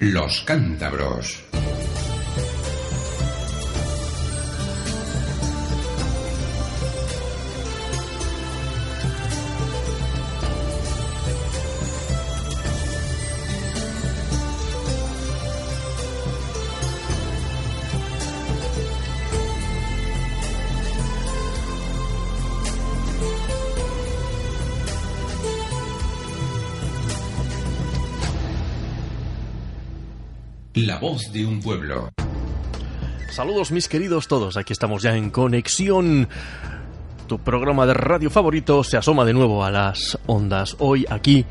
Los cántabros. Voz de un pueblo. Saludos mis queridos todos, aquí estamos ya en conexión. Tu programa de radio favorito se asoma de nuevo a las ondas. Hoy aquí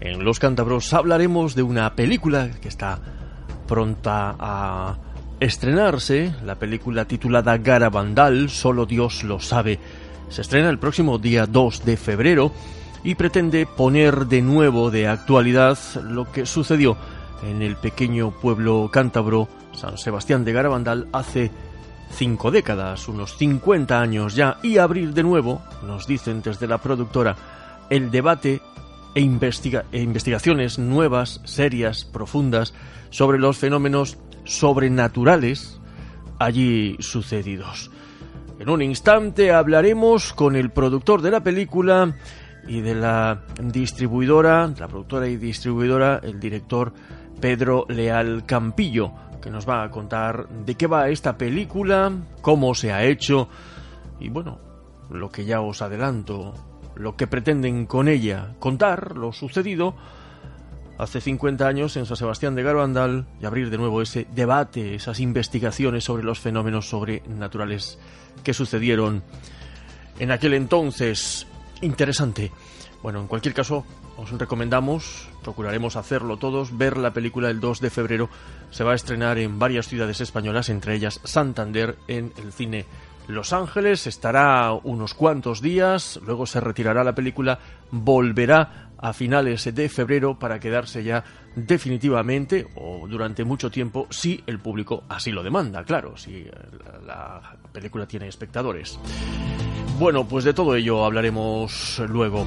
en Los Cántabros hablaremos de una película que está pronta a estrenarse, la película titulada Garabandal, solo Dios lo sabe. Se estrena el próximo día 2 de febrero y pretende poner de nuevo de actualidad lo que sucedió en el pequeño pueblo cántabro San Sebastián de Garabandal hace cinco décadas, unos 50 años ya, y abrir de nuevo, nos dicen desde la productora, el debate e, e investigaciones nuevas, serias, profundas, sobre los fenómenos sobrenaturales allí sucedidos. En un instante hablaremos con el productor de la película y de la distribuidora, la productora y distribuidora, el director Pedro Leal Campillo, que nos va a contar de qué va esta película, cómo se ha hecho y bueno, lo que ya os adelanto, lo que pretenden con ella contar, lo sucedido hace 50 años en San Sebastián de Garabandal y abrir de nuevo ese debate, esas investigaciones sobre los fenómenos sobrenaturales que sucedieron en aquel entonces. Interesante. Bueno, en cualquier caso, os recomendamos, procuraremos hacerlo todos, ver la película el 2 de febrero. Se va a estrenar en varias ciudades españolas, entre ellas Santander, en el cine Los Ángeles. Estará unos cuantos días, luego se retirará la película, volverá a finales de febrero para quedarse ya definitivamente o durante mucho tiempo si el público así lo demanda, claro, si la película tiene espectadores. Bueno, pues de todo ello hablaremos luego.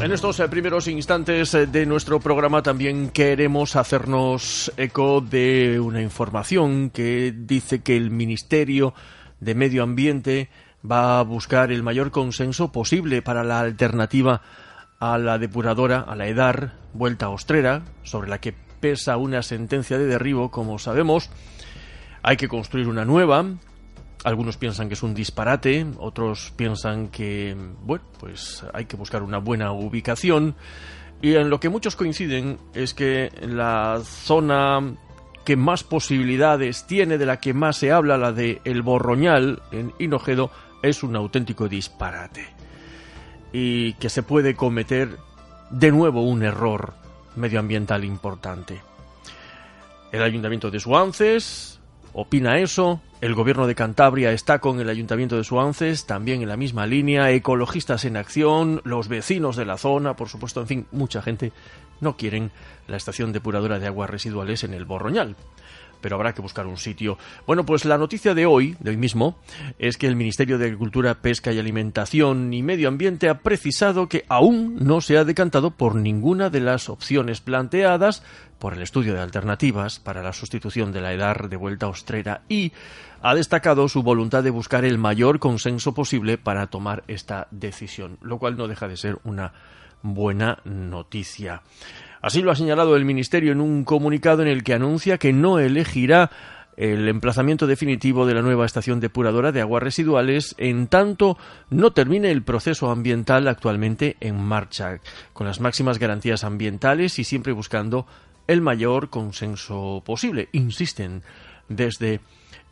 En estos eh, primeros instantes eh, de nuestro programa también queremos hacernos eco de una información que dice que el Ministerio de Medio Ambiente va a buscar el mayor consenso posible para la alternativa a la depuradora, a la EDAR, vuelta ostrera, sobre la que pesa una sentencia de derribo, como sabemos. Hay que construir una nueva, algunos piensan que es un disparate, otros piensan que, bueno, pues hay que buscar una buena ubicación. Y en lo que muchos coinciden es que la zona que más posibilidades tiene, de la que más se habla, la de El Borroñal, en Hinojedo, es un auténtico disparate. Y que se puede cometer de nuevo un error medioambiental importante. El ayuntamiento de Suances opina eso. El gobierno de Cantabria está con el ayuntamiento de Suances, también en la misma línea. Ecologistas en acción, los vecinos de la zona, por supuesto, en fin, mucha gente no quieren la estación depuradora de aguas residuales en el Borroñal pero habrá que buscar un sitio. Bueno, pues la noticia de hoy, de hoy mismo, es que el Ministerio de Agricultura, Pesca y Alimentación y Medio Ambiente ha precisado que aún no se ha decantado por ninguna de las opciones planteadas por el estudio de alternativas para la sustitución de la EDAR de vuelta ostrera y ha destacado su voluntad de buscar el mayor consenso posible para tomar esta decisión, lo cual no deja de ser una buena noticia. Así lo ha señalado el Ministerio en un comunicado en el que anuncia que no elegirá el emplazamiento definitivo de la nueva estación depuradora de aguas residuales en tanto no termine el proceso ambiental actualmente en marcha, con las máximas garantías ambientales y siempre buscando el mayor consenso posible, insisten desde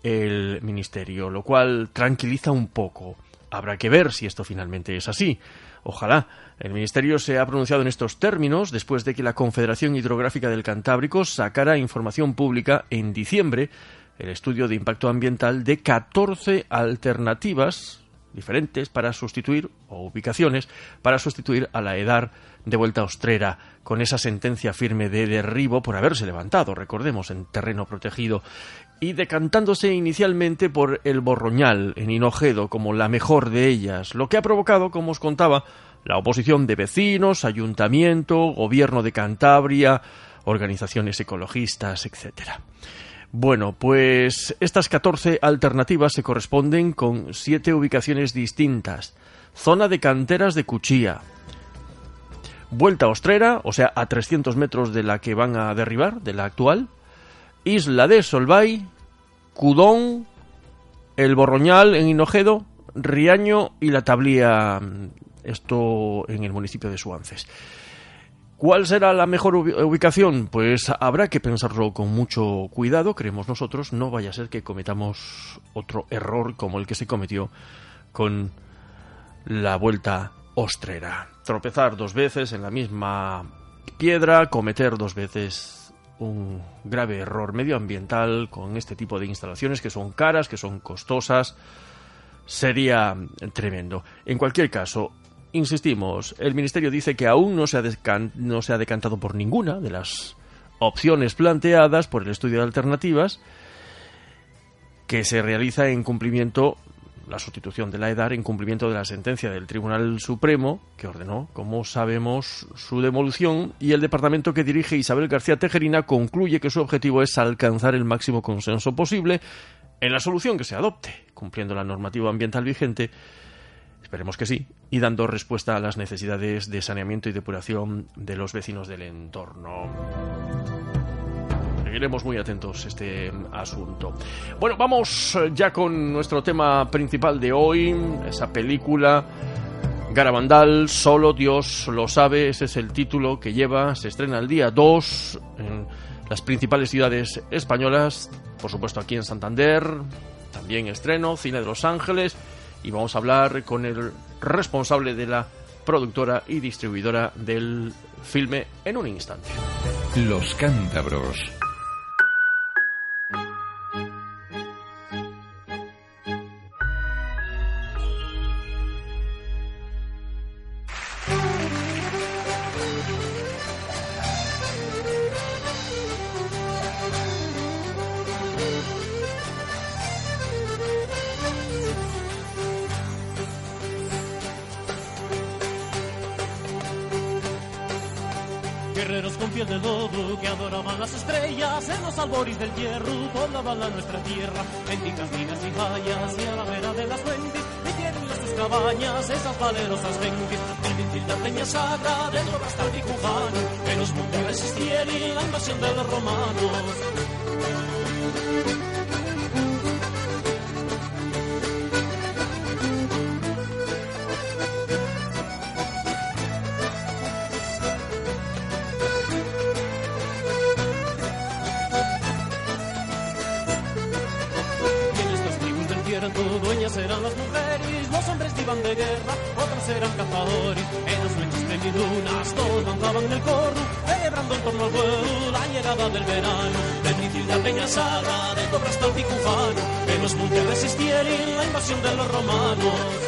el Ministerio, lo cual tranquiliza un poco. Habrá que ver si esto finalmente es así. Ojalá. El Ministerio se ha pronunciado en estos términos después de que la Confederación Hidrográfica del Cantábrico sacara información pública en diciembre el estudio de impacto ambiental de 14 alternativas diferentes para sustituir, o ubicaciones, para sustituir a la EDAR de vuelta ostrera, con esa sentencia firme de derribo por haberse levantado, recordemos, en terreno protegido, y decantándose inicialmente por el Borroñal, en Hinojedo, como la mejor de ellas, lo que ha provocado, como os contaba, la oposición de vecinos, ayuntamiento, gobierno de Cantabria, organizaciones ecologistas, etcétera. Bueno, pues estas 14 alternativas se corresponden con siete ubicaciones distintas. Zona de canteras de Cuchilla. Vuelta Ostrera, o sea, a 300 metros de la que van a derribar, de la actual. Isla de Solvay, Cudón, El Borroñal en Hinojedo, Riaño y La Tablía, esto en el municipio de Suances. ¿Cuál será la mejor ubicación? Pues habrá que pensarlo con mucho cuidado, creemos nosotros, no vaya a ser que cometamos otro error como el que se cometió con la vuelta ostrera. Tropezar dos veces en la misma piedra, cometer dos veces un grave error medioambiental con este tipo de instalaciones que son caras, que son costosas, sería tremendo. En cualquier caso, insistimos, el Ministerio dice que aún no se, ha no se ha decantado por ninguna de las opciones planteadas por el estudio de alternativas que se realiza en cumplimiento la sustitución de la EDAR en cumplimiento de la sentencia del Tribunal Supremo que ordenó, como sabemos, su demolición y el departamento que dirige Isabel García Tejerina concluye que su objetivo es alcanzar el máximo consenso posible en la solución que se adopte, cumpliendo la normativa ambiental vigente. Esperemos que sí, y dando respuesta a las necesidades de saneamiento y depuración de los vecinos del entorno. Seguiremos muy atentos este asunto. Bueno, vamos ya con nuestro tema principal de hoy, esa película Garabandal, Solo Dios lo sabe, ese es el título que lleva, se estrena el día 2 en las principales ciudades españolas, por supuesto aquí en Santander, también estreno, Cine de Los Ángeles, y vamos a hablar con el responsable de la productora y distribuidora del filme en un instante. Los cántabros. Del hierro poblaban la nuestra tierra, benditas minas y fallas, y a la vera de las fuentes, metieron las sus cabañas, esas valerosas gentes, vintil de peña sagra, del hasta y cubano, que los mundos resistieron la invasión de los romanos. Eran cazadores, en las noches plenidunas todos danzaban el corro, celebrando en torno al vuelo la llegada del verano, del la peña saga, de cobra hasta el picufano, que los montes resistieron la invasión de los romanos.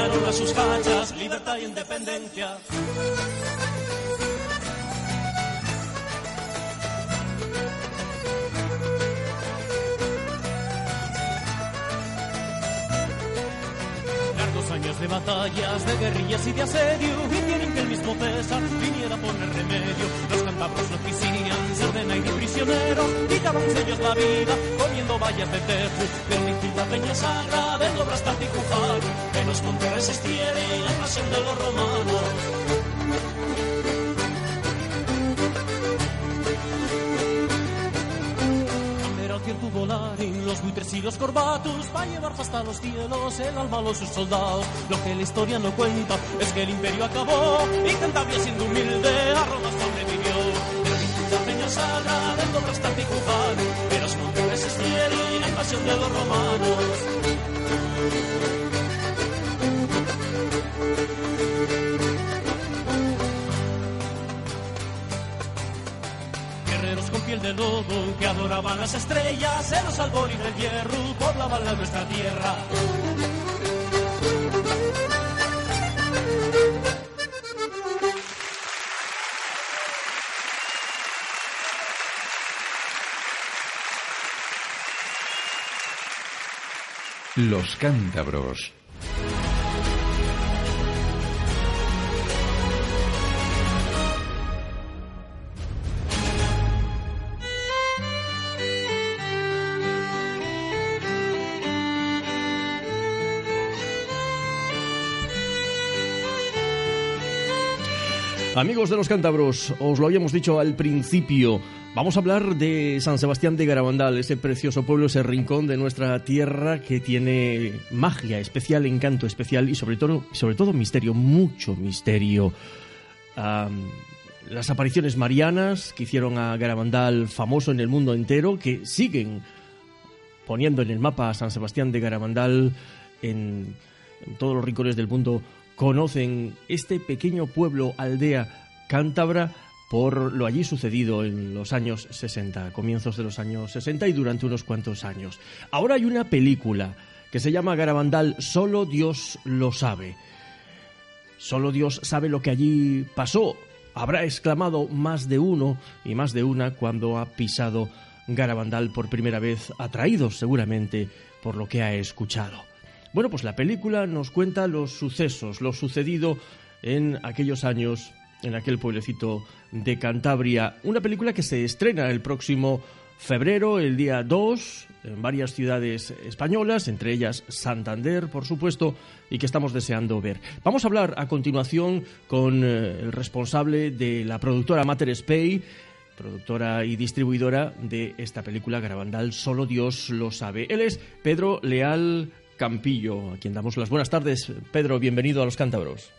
Empuñaron a sus libertad e independencia. de batallas, de guerrillas y de asedio, y tienen que el mismo César viniera a poner remedio. Los cantapros no quisían ser de nadie prisionero, quitaban ellos la vida, comiendo vallas de tefu, del la peña sagra, los montes resistieron la invasión de los romanos. volarín los buitres y los corbatos para llevar hasta los cielos el alma a sus soldados. Lo que la historia no cuenta es que el imperio acabó y Cantabria siendo humilde a Roma sobrevivió. La peña sagra del doble hasta Picujano, pero los montes resistieron la invasión de los romanos. De lobo que adoraban las estrellas, en los albores del hierro, poblaban la nuestra tierra. Los cántabros. Amigos de los cántabros, os lo habíamos dicho al principio. Vamos a hablar de San Sebastián de Garabandal, ese precioso pueblo, ese rincón de nuestra tierra que tiene magia especial, encanto especial y sobre todo, sobre todo misterio, mucho misterio. Las apariciones marianas que hicieron a Garabandal famoso en el mundo entero, que siguen poniendo en el mapa a San Sebastián de Garabandal en, en todos los rincones del mundo conocen este pequeño pueblo aldea cántabra por lo allí sucedido en los años 60, comienzos de los años 60 y durante unos cuantos años. Ahora hay una película que se llama Garabandal, Solo Dios lo sabe. Solo Dios sabe lo que allí pasó. Habrá exclamado más de uno y más de una cuando ha pisado Garabandal por primera vez, atraído seguramente por lo que ha escuchado. Bueno, pues la película nos cuenta los sucesos, lo sucedido en aquellos años en aquel pueblecito de Cantabria. Una película que se estrena el próximo febrero, el día 2, en varias ciudades españolas, entre ellas Santander, por supuesto, y que estamos deseando ver. Vamos a hablar a continuación con eh, el responsable de la productora Mater Spey, productora y distribuidora de esta película Garabandal, Solo Dios lo sabe. Él es Pedro Leal Campillo, a quien damos las buenas tardes. Pedro, bienvenido a Los Cántabros.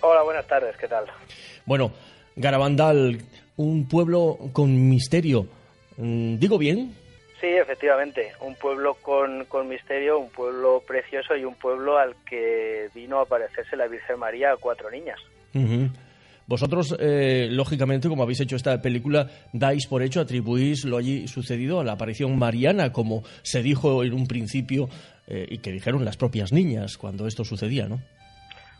Hola, buenas tardes, ¿qué tal? Bueno, Garabandal, un pueblo con misterio. Mm, ¿Digo bien? Sí, efectivamente, un pueblo con, con misterio, un pueblo precioso y un pueblo al que vino a aparecerse la Virgen María a cuatro niñas. Ujú. Vosotros, eh, lógicamente, como habéis hecho esta película, dais por hecho, atribuís lo allí sucedido a la aparición mariana, como se dijo en un principio eh, y que dijeron las propias niñas cuando esto sucedía, ¿no?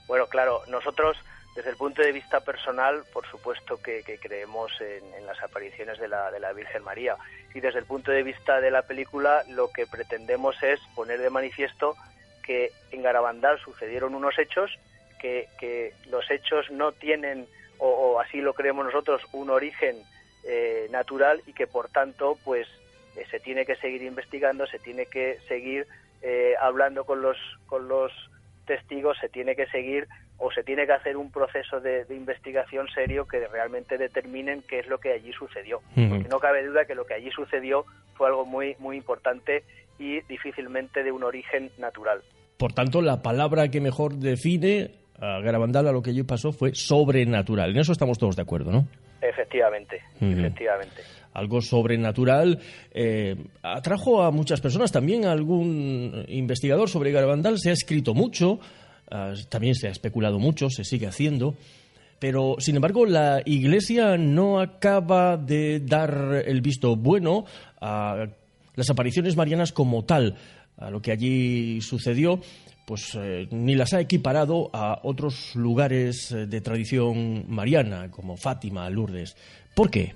Bueno, claro, nosotros desde el punto de vista personal, por supuesto que, creemos en, en, las apariciones de la, de la Virgen María. Y desde el punto de vista de la película, lo que pretendemos es poner de manifiesto que en Garabandal sucedieron unos hechos, que, que los hechos no tienen, o, o, así lo creemos nosotros, un origen eh, natural y que por tanto, pues eh, se tiene que seguir investigando, se tiene que seguir eh, hablando con los, con los testigos, se tiene que seguir o se tiene que hacer un proceso de, de, investigación serio que realmente determinen qué es lo que allí sucedió. Porque no cabe duda que lo que allí sucedió fue algo muy, muy importante y difícilmente de un origen natural. Por tanto, la palabra que mejor define a Garabandal a lo que allí pasó fue sobrenatural. En eso estamos todos de acuerdo, ¿no? Efectivamente, uh -huh. efectivamente. Algo sobrenatural eh, atrajo a muchas personas. También algún investigador sobre Garabandal se ha escrito mucho. Uh, también se ha especulado mucho, se sigue haciendo. Pero, sin embargo, la Iglesia no acaba de dar el visto bueno a las apariciones marianas como tal, a lo que allí sucedió, pues eh, ni las ha equiparado a otros lugares eh, de tradición mariana, como Fátima, Lourdes. ¿Por qué?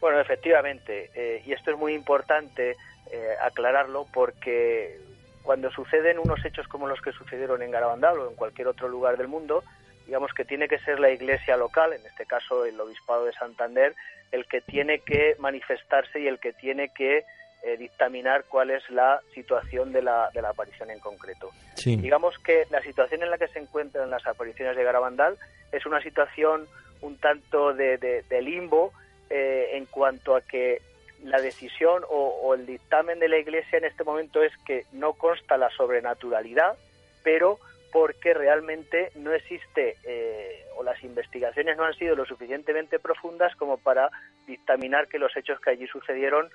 Bueno, efectivamente, eh, y esto es muy importante aclararlo porque cuando suceden unos hechos como los que sucedieron en Garabandal o en cualquier otro lugar del mundo, digamos que tiene que ser la iglesia local, en este caso el obispado de Santander, el que tiene que manifestarse y el que tiene que eh, dictaminar cuál es la situación de la, de la aparición en concreto. Sí. Digamos que la situación en la que se encuentran las apariciones de Garabandal es una situación un tanto de, de, de limbo eh, en cuanto a que la decisión o, o, el dictamen de la Iglesia en este momento es que no consta la sobrenaturalidad, pero porque realmente no existe eh, o las investigaciones no han sido lo suficientemente profundas como para dictaminar que los hechos que allí sucedieron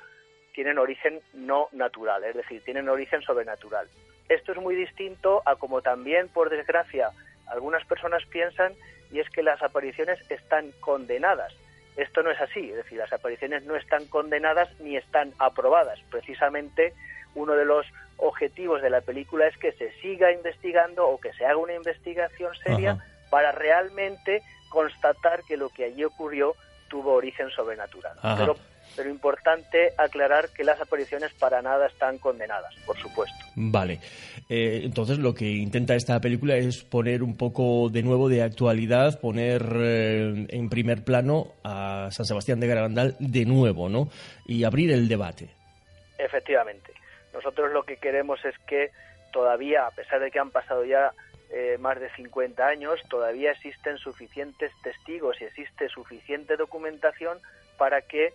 tienen origen no natural, es decir, tienen origen sobrenatural. Esto es muy distinto a como también, por desgracia, algunas personas piensan y es que las apariciones están condenadas. esto no es así, es decir, las apariciones no están condenadas ni están aprobadas. Precisamente uno de los objetivos de la película es que se siga investigando o que se haga una investigación seria para realmente constatar que lo que allí ocurrió tuvo origen sobrenatural. Pero, pero importante aclarar que las apariciones para nada están condenadas, por supuesto. Vale. Eh, entonces lo que intenta esta película es poner un poco de nuevo de actualidad, poner eh, en primer plano a San Sebastián de Garabandal de nuevo, ¿no? Y abrir el debate. Efectivamente. Nosotros lo que queremos es que todavía, a pesar de que han pasado ya eh, más de 50 años, todavía existen suficientes testigos y existe suficiente documentación para que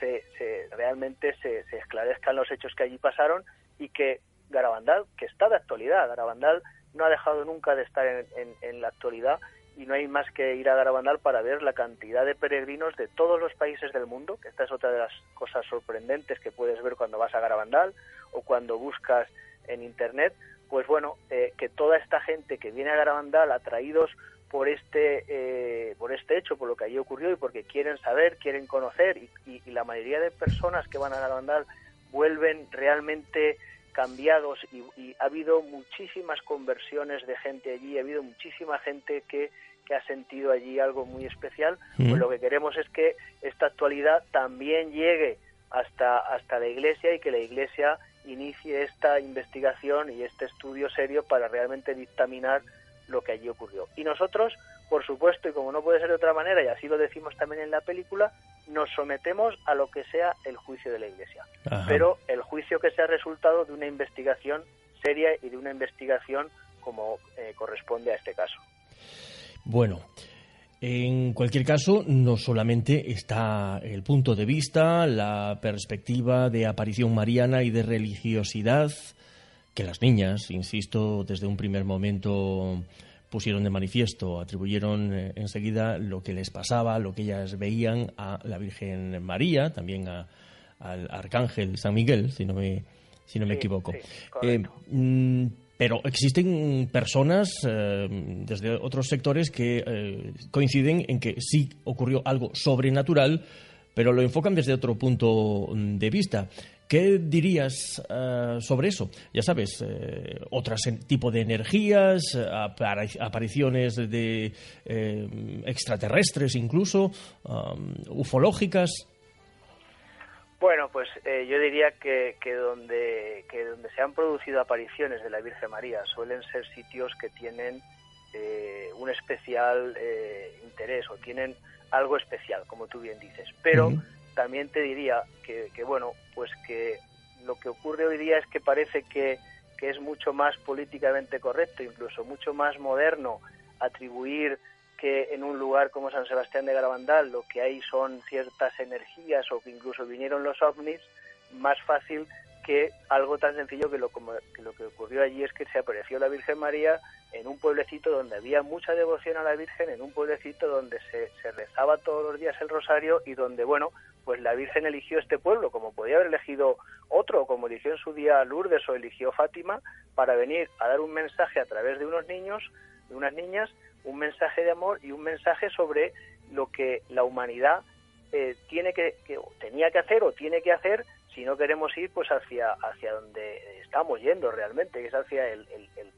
se, realmente se, esclarezcan los hechos que allí pasaron y que Garabandal, que está de actualidad, Garabandal no ha dejado nunca de estar en, la actualidad y no hay más que ir a Garabandal para ver la cantidad de peregrinos de todos los países del mundo, que esta es otra de las cosas sorprendentes que puedes ver cuando vas a Garabandal o cuando buscas en Internet, pues bueno, eh, que toda esta gente que viene a Garabandal atraídos por este, eh, por este hecho, por lo que allí ocurrió y porque quieren saber, quieren conocer y, la mayoría de personas que van a Garabandal vuelven realmente cambiados y, ha habido muchísimas conversiones de gente allí, ha habido muchísima gente que, que ha sentido allí algo muy especial, pues lo que queremos es que esta actualidad también llegue hasta, hasta la Iglesia y que la Iglesia inicie esta investigación y este estudio serio para realmente dictaminar lo que allí ocurrió. Y nosotros, por supuesto, y como no puede ser de otra manera, y así lo decimos también en la película, nos sometemos a lo que sea el juicio de la Iglesia. Pero el juicio que sea resultado de una investigación seria y de una investigación como eh, corresponde a este caso. Bueno, en cualquier caso, no solamente está el punto de vista, la perspectiva de aparición mariana y de religiosidad que las niñas, insisto, desde un primer momento pusieron de manifiesto, atribuyeron eh, enseguida lo que les pasaba, lo que ellas veían a la Virgen María, también al Arcángel San Miguel, si no me, si no me equivoco. Eh, mm, pero existen personas eh, desde otros sectores que eh, coinciden en que sí ocurrió algo sobrenatural, pero lo enfocan desde otro punto de vista. ¿Qué dirías eh, sobre eso? Ya sabes, otro tipo de energías, apariciones de extraterrestres incluso, ufológicas. Bueno, pues eh, yo diría que, que, donde, que donde se han producido apariciones de la Virgen María suelen ser sitios que tienen eh, un especial eh, interés o tienen algo especial, como tú bien dices. Pero también te diría que, que, bueno, pues que lo que ocurre hoy día es que parece que, que es mucho más políticamente correcto, incluso mucho más moderno atribuir que en un lugar como San Sebastián de Garabandal lo que hay son ciertas energías o que incluso vinieron los ovnis, más fácil que algo tan sencillo que lo, que lo que ocurrió allí es que se apareció la Virgen María en un pueblecito donde había mucha devoción a la Virgen, en un pueblecito donde se, se rezaba todos los días el rosario y donde, bueno, pues la Virgen eligió este pueblo, como podía haber elegido otro, como eligió en su día Lourdes o eligió Fátima, para venir a dar un mensaje a través de unos niños, de unas niñas, un mensaje de amor y un mensaje sobre lo que la humanidad eh, tiene que, tenía que hacer o tiene que hacer si no queremos ir pues hacia hacia donde estamos yendo realmente que es hacia el,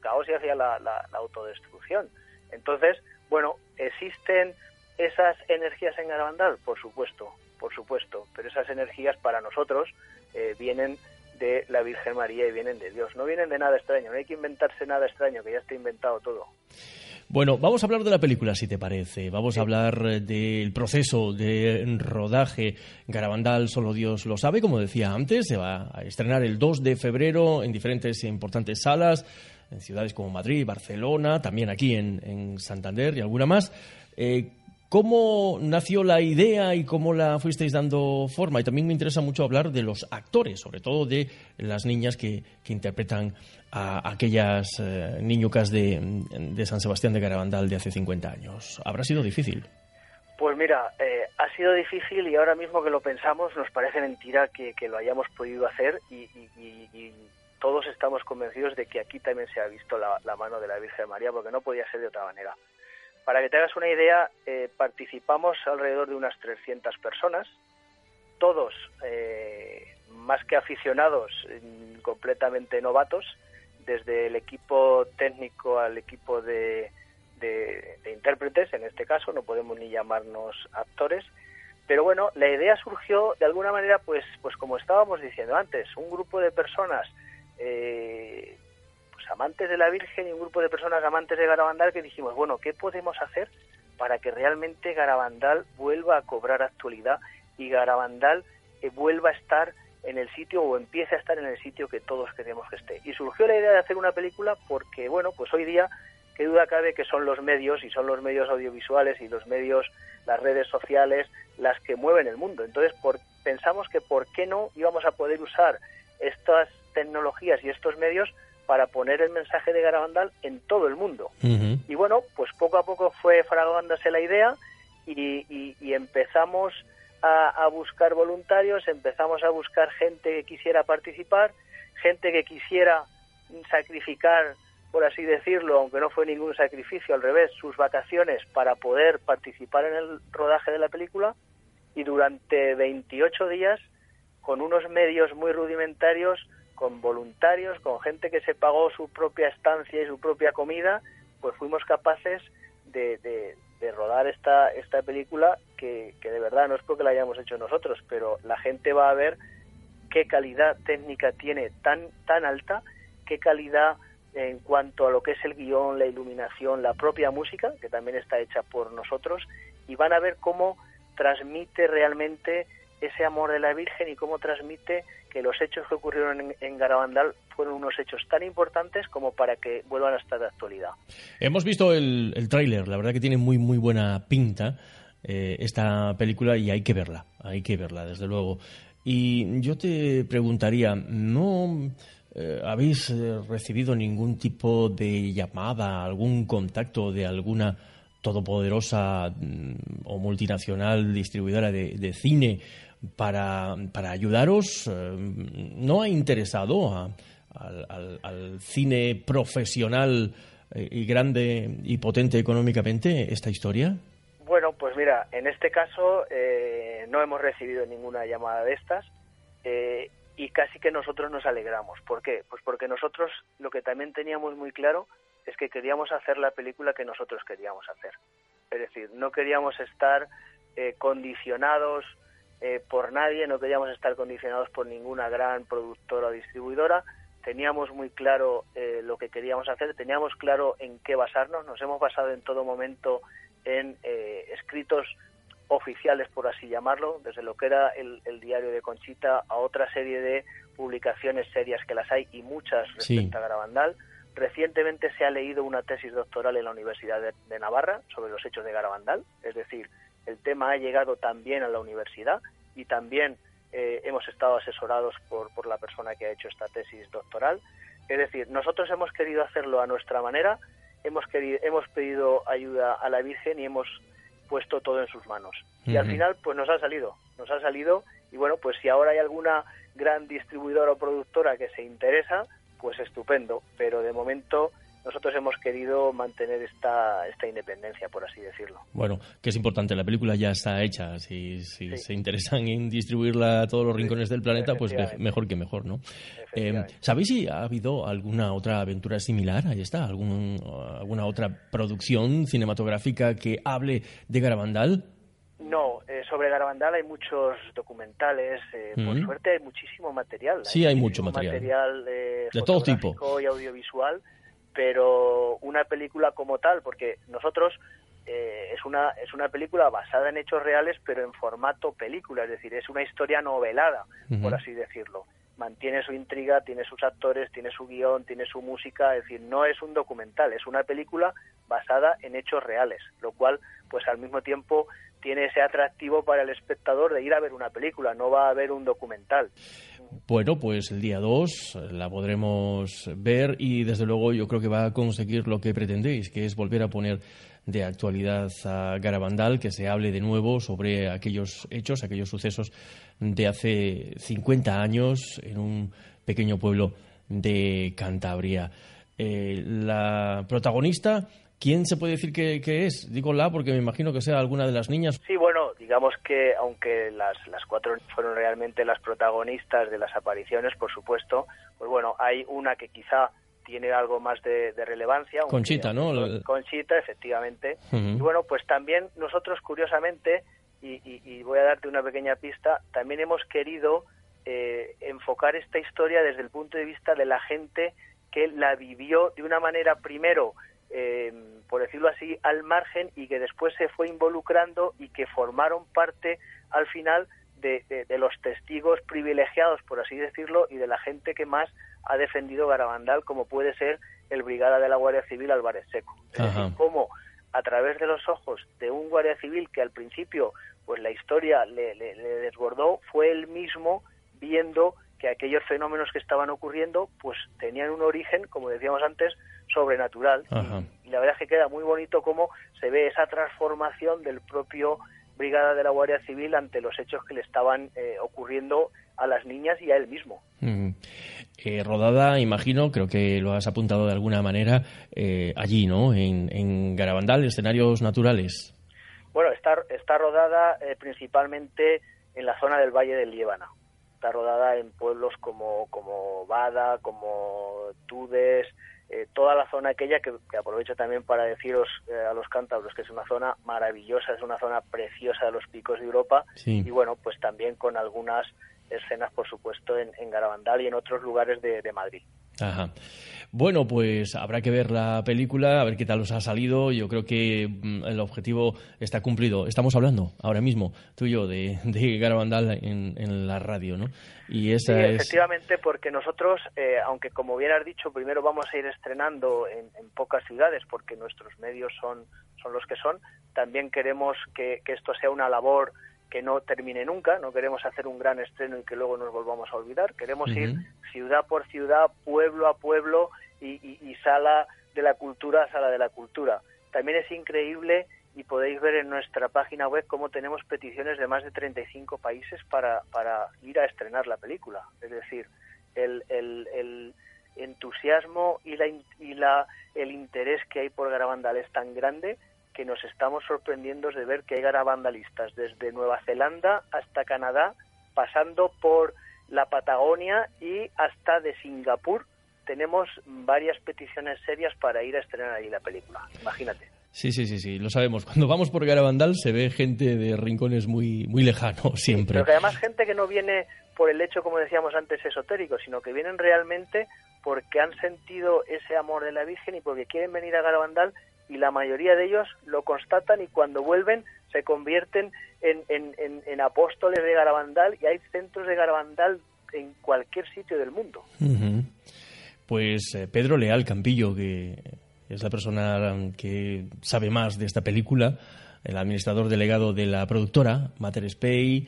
caos y hacia la, autodestrucción. Entonces bueno existen esas energías en Garabandal por supuesto por supuesto pero esas energías para nosotros eh, vienen de la Virgen María y vienen de Dios. No vienen de nada extraño no hay que inventarse nada extraño que ya está inventado todo bueno, vamos a hablar de la película, si te parece. Vamos a hablar eh, del proceso de rodaje. Garabandal, solo Dios lo sabe, como decía antes. Se va a estrenar el 2 de febrero en diferentes e importantes salas, en ciudades como Madrid, Barcelona, también aquí en, Santander y alguna más. Eh, ¿Cómo nació la idea y cómo la fuisteis dando forma? Y también me interesa mucho hablar de los actores, sobre todo de las niñas que, interpretan a aquellas eh, niñucas de, San Sebastián de Garabandal de hace 50 años. ¿Habrá sido difícil? Pues mira, eh, ha sido difícil y ahora mismo que lo pensamos nos parece mentira que, lo hayamos podido hacer y, todos estamos convencidos de que aquí también se ha visto la mano de la Virgen María porque no podía ser de otra manera Para que te hagas una idea, eh, participamos alrededor de unas 300 personas, todos eh, más que aficionados, mm, completamente novatos, desde el equipo técnico al equipo de, de, intérpretes, en este caso, no podemos ni llamarnos actores, pero bueno, la idea surgió de alguna manera, pues, pues como estábamos diciendo antes, un grupo de personas eh, amantes de la Virgen y un grupo de personas amantes de Garabandal que dijimos, bueno, ¿qué podemos hacer para que realmente Garabandal vuelva a cobrar actualidad y Garabandal eh, vuelva a estar en el sitio o empiece a estar en el sitio que todos queremos que esté. Y surgió la idea de hacer una película porque, bueno, pues hoy día, qué duda cabe que son los medios y son los medios audiovisuales y los medios, las redes sociales, las que mueven el mundo. Entonces, por, pensamos que por qué no íbamos a poder usar estas tecnologías y estos medios para poner el mensaje de Garabandal en todo el mundo. Y bueno, pues poco a poco fue fraguándose la idea y, y empezamos a, buscar voluntarios, empezamos a buscar gente que quisiera participar, gente que quisiera sacrificar, por así decirlo, aunque no fue ningún sacrificio, al revés, sus vacaciones para poder participar en el rodaje de la película y durante 28 días, con unos medios muy rudimentarios, con voluntarios, con gente que se pagó su propia estancia y su propia comida, pues fuimos capaces de, de rodar esta, esta película que, de verdad no es porque la hayamos hecho nosotros, pero la gente va a ver qué calidad técnica tiene tan, tan alta, qué calidad en cuanto a lo que es el guion, la iluminación, la propia música, que también está hecha por nosotros, y van a ver cómo transmite realmente ese amor de la Virgen y cómo transmite que los hechos que ocurrieron en, Garabandal fueron unos hechos tan importantes como para que vuelvan a estar de actualidad. Hemos visto el, el tráiler, la verdad que tiene muy muy buena pinta eh, esta película y hay que verla, hay que verla, desde luego. Y yo te preguntaría, ¿no eh, habéis eh, recibido ningún tipo de llamada, algún contacto de alguna todopoderosa mm, o multinacional distribuidora de cine para, para ayudaros? Eh, ¿No ha interesado al, cine profesional eh, y grande y potente económicamente esta historia? Bueno, pues mira, en este caso eh, no hemos recibido ninguna llamada de estas y casi que nosotros nos alegramos. ¿Por qué? Pues porque nosotros lo que también teníamos muy claro es que queríamos hacer la película que nosotros queríamos hacer. Es decir, no queríamos estar condicionados eh, por nadie, no queríamos estar condicionados por ninguna gran productora o distribuidora, teníamos muy claro eh, lo que queríamos hacer, teníamos claro en qué basarnos, nos hemos basado en todo momento en eh, escritos oficiales, por así llamarlo, desde lo que era el, diario de Conchita a otra serie de publicaciones serias que las hay y muchas respecto a Garabandal. Recientemente se ha leído una tesis doctoral en la Universidad de Navarra sobre los hechos de Garabandal, es decir, el tema ha llegado también a la universidad y también eh, hemos estado asesorados por, por la persona que ha hecho esta tesis doctoral. Es decir, nosotros hemos querido hacerlo a nuestra manera, hemos, querido, hemos pedido ayuda a la Virgen y hemos puesto todo en sus manos. Y al final, pues nos ha salido, nos ha salido y bueno, pues si ahora hay alguna gran distribuidora o productora que se interesa, pues estupendo, pero de momento nosotros hemos querido mantener esta, esta independencia, por así decirlo. Bueno, que es importante, la película ya está hecha. Si, si se interesan en distribuirla a todos los rincones del planeta, pues mejor que mejor, ¿no? Eh, ¿Sabéis si ha habido alguna otra aventura similar? Ahí está, algún, alguna otra producción cinematográfica que hable de Garabandal. No, eh, sobre Garabandal hay muchos documentales, eh, por suerte hay muchísimo material. Sí, hay, mucho material. material de todo tipo. y audiovisual pero una película como tal, porque nosotros eh, es una es una película basada en hechos reales, pero en formato película, es decir, es una historia novelada, por así decirlo. Mantiene su intriga, tiene sus actores, tiene su guion, tiene su música, es decir, no es un documental, es una película basada en hechos reales, lo cual, pues al mismo tiempo tiene ese atractivo para el espectador de ir a ver una película, no va a ver un documental. Bueno, pues el día 2 la podremos ver y desde luego yo creo que va a conseguir lo que pretendéis, que es volver a poner de actualidad a Garabandal, que se hable de nuevo sobre aquellos hechos, aquellos sucesos de hace 50 años en un pequeño pueblo de Cantabria. Eh, la protagonista ¿Quién se puede decir que, es? Digo la porque me imagino que sea alguna de las niñas. Sí, bueno, digamos que aunque las, las cuatro fueron realmente las protagonistas de las apariciones, por supuesto, pues bueno, hay una que quizá tiene algo más de, relevancia. Conchita, ¿no? Conchita, efectivamente. Y bueno, pues también nosotros, curiosamente, y, voy a darte una pequeña pista, también hemos querido eh, enfocar esta historia desde el punto de vista de la gente que la vivió de una manera primero eh, por decirlo así, al margen y que después se fue involucrando y que formaron parte al final de, los testigos privilegiados, por así decirlo, y de la gente que más ha defendido Garabandal, como puede ser el brigada de la Guardia Civil Álvarez Seco. Es decir, cómo a través de los ojos de un guardia civil que al principio pues la historia le, le desbordó, fue él mismo viendo que aquellos fenómenos que estaban ocurriendo pues tenían un origen, como decíamos antes, sobrenatural. Y, la verdad es que queda muy bonito cómo se ve esa transformación del propio Brigada de la Guardia Civil ante los hechos que le estaban eh, ocurriendo a las niñas y a él mismo. Eh, rodada, imagino, creo que lo has apuntado de alguna manera, eh, allí, ¿no? En, en, Garabandal, escenarios naturales. Bueno, está, está rodada principalmente en la zona del Valle del Líbano está rodada en pueblos como, como Bada, como Tudes, eh, toda la zona aquella que, aprovecho también para deciros eh, a los cántabros que es una zona maravillosa, es una zona preciosa de los picos de Europa y bueno, pues también con algunas escenas, por supuesto, en, Garabandal y en otros lugares de, de Madrid. Ajá. Bueno, pues habrá que ver la película, a ver qué tal os ha salido. Yo creo que mm, el objetivo está cumplido. Estamos hablando ahora mismo, tú y yo, de, de Garabandal en, en la radio, ¿no? Y esa sí, efectivamente, porque nosotros, eh, aunque como bien has dicho, primero vamos a ir estrenando en, pocas ciudades, porque nuestros medios son, son los que son, también queremos que, que esto sea una labor que no termine nunca, no queremos hacer un gran estreno y que luego nos volvamos a olvidar, queremos ir ciudad por ciudad, pueblo a pueblo y, sala de la cultura sala de la cultura. También es increíble y podéis ver en nuestra página web cómo tenemos peticiones de más de 35 países para, para ir a estrenar la película. Es decir, el, el, entusiasmo y, la, y la, el interés que hay por Garabandal es tan grande que nos estamos sorprendiendo de ver que hay garabandalistas desde Nueva Zelanda hasta Canadá, pasando por la Patagonia y hasta de Singapur tenemos varias peticiones serias para ir a estrenar ahí la película. Imagínate. Sí, sí, sí, sí, lo sabemos. Cuando vamos por Garabandal se ve gente de rincones muy, muy lejanos siempre. pero que además gente que no viene por el hecho, como decíamos antes, esotérico, sino que vienen realmente porque han sentido ese amor de la Virgen y porque quieren venir a Garabandal y la mayoría de ellos lo constatan y cuando vuelven se convierten en, en, en, apóstoles de Garabandal y hay centros de Garabandal en cualquier sitio del mundo. Pues eh, Pedro Leal Campillo, que es la persona que sabe más de esta película, el administrador delegado de la productora, Mater Spey,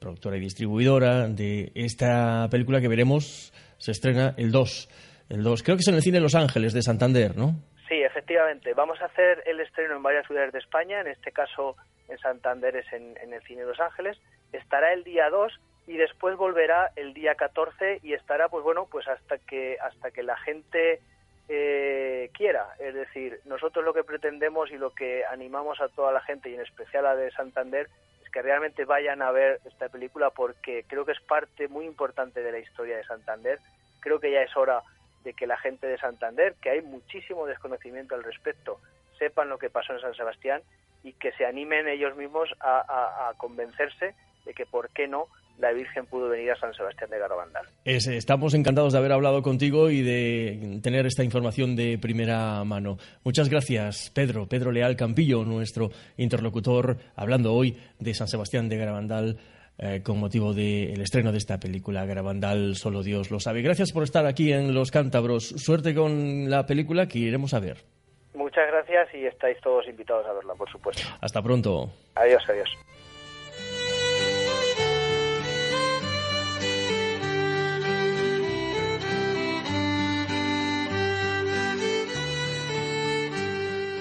productora y distribuidora de esta película que veremos, se estrena el 2. El 2, creo que es en el cine Los Ángeles de Santander, ¿no? Sí, efectivamente. Vamos a hacer el estreno en varias ciudades de España, en este caso en Santander es en, en el cine Los Ángeles. Estará el día 2 y después volverá el día 14 y estará pues bueno pues hasta que hasta que la gente eh, quiera. Es decir nosotros lo que pretendemos y lo que animamos a toda la gente y en especial a de Santander es que realmente vayan a ver esta película porque creo que es parte muy importante de la historia de Santander. Creo que ya es hora de que la gente de Santander que hay muchísimo desconocimiento al respecto sepan lo que pasó en San Sebastián y que se animen ellos mismos a, a convencerse de que por qué no la Virgen pudo venir a San Sebastián de Garabandal. estamos encantados de haber hablado contigo y de tener esta información de primera mano. Muchas gracias, Pedro, Pedro Leal Campillo, nuestro interlocutor, hablando hoy de San Sebastián de Garabandal. Eh, con motivo del estreno de esta película, Garabandal, solo Dios lo sabe. Gracias por estar aquí en Los Cántabros. Suerte con la película que iremos a ver. Muchas gracias y estáis todos invitados a verla, por supuesto. Hasta pronto. Adiós, adiós.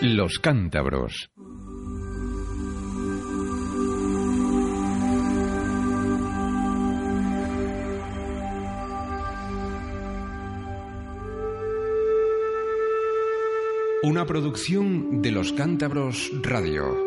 Los cántabros. Una producción de los Cántabros Radio.